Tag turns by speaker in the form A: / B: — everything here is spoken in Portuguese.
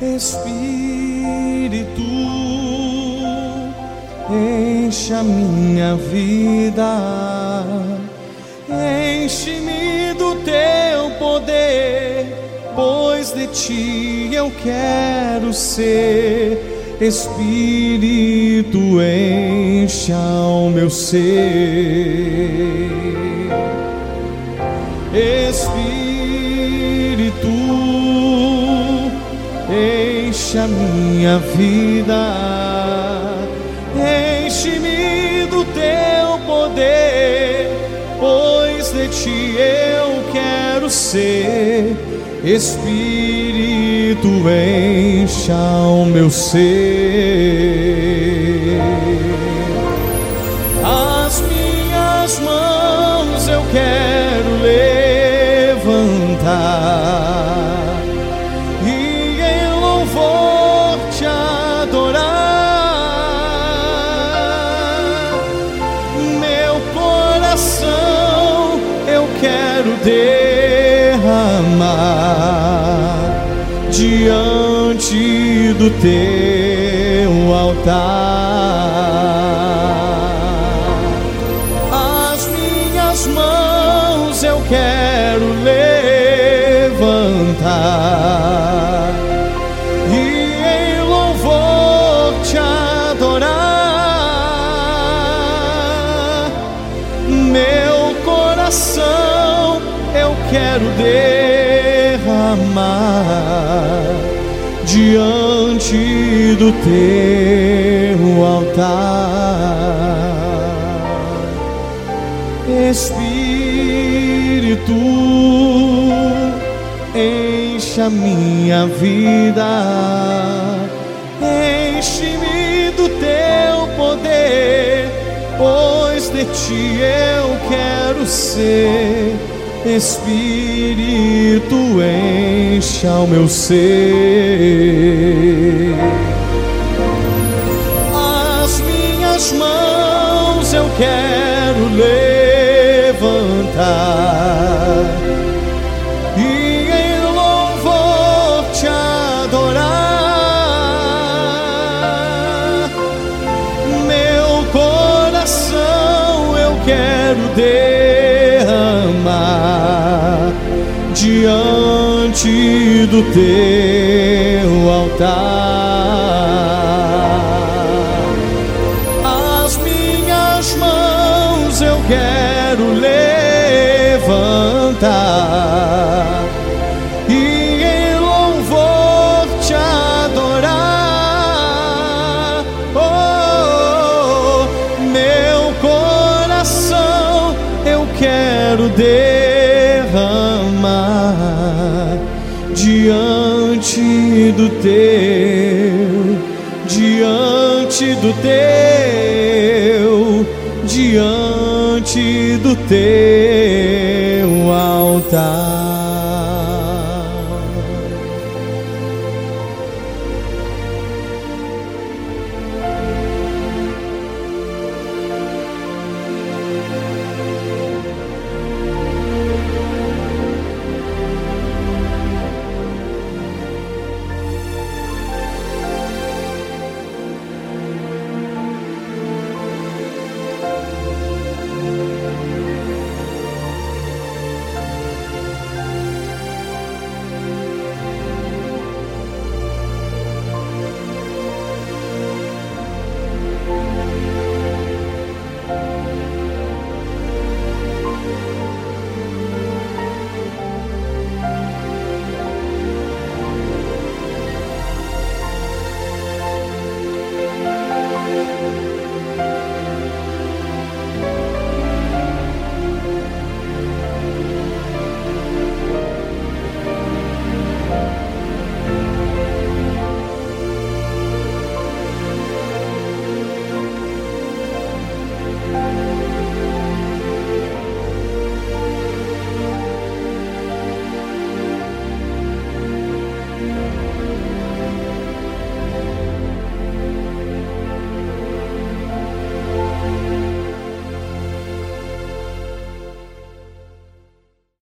A: Espírito, enche a minha vida, enche-me do teu poder, pois de ti eu quero ser. Espírito, enche ao meu ser. Espírito, enche a minha vida, enche-me do teu poder, pois de ti eu quero ser. Espírito, enche ao meu ser. As minhas mãos eu quero levantar diante do teu altar. As minhas mãos eu quero levantar e em louvor te adorar. Meu coração eu quero derramar diante do teu altar. Espírito, enche a minha vida, enche-me do teu poder, pois de ti eu quero ser. Espírito, enche ao meu ser. As minhas mãos eu quero levantar e em louvor te adorar. Meu coração eu quero derramar diante do teu altar. As minhas mãos eu quero levantar e em louvor te adorar. Oh, meu coração eu quero derramar diante do teu, diante do teu, diante do teu altar.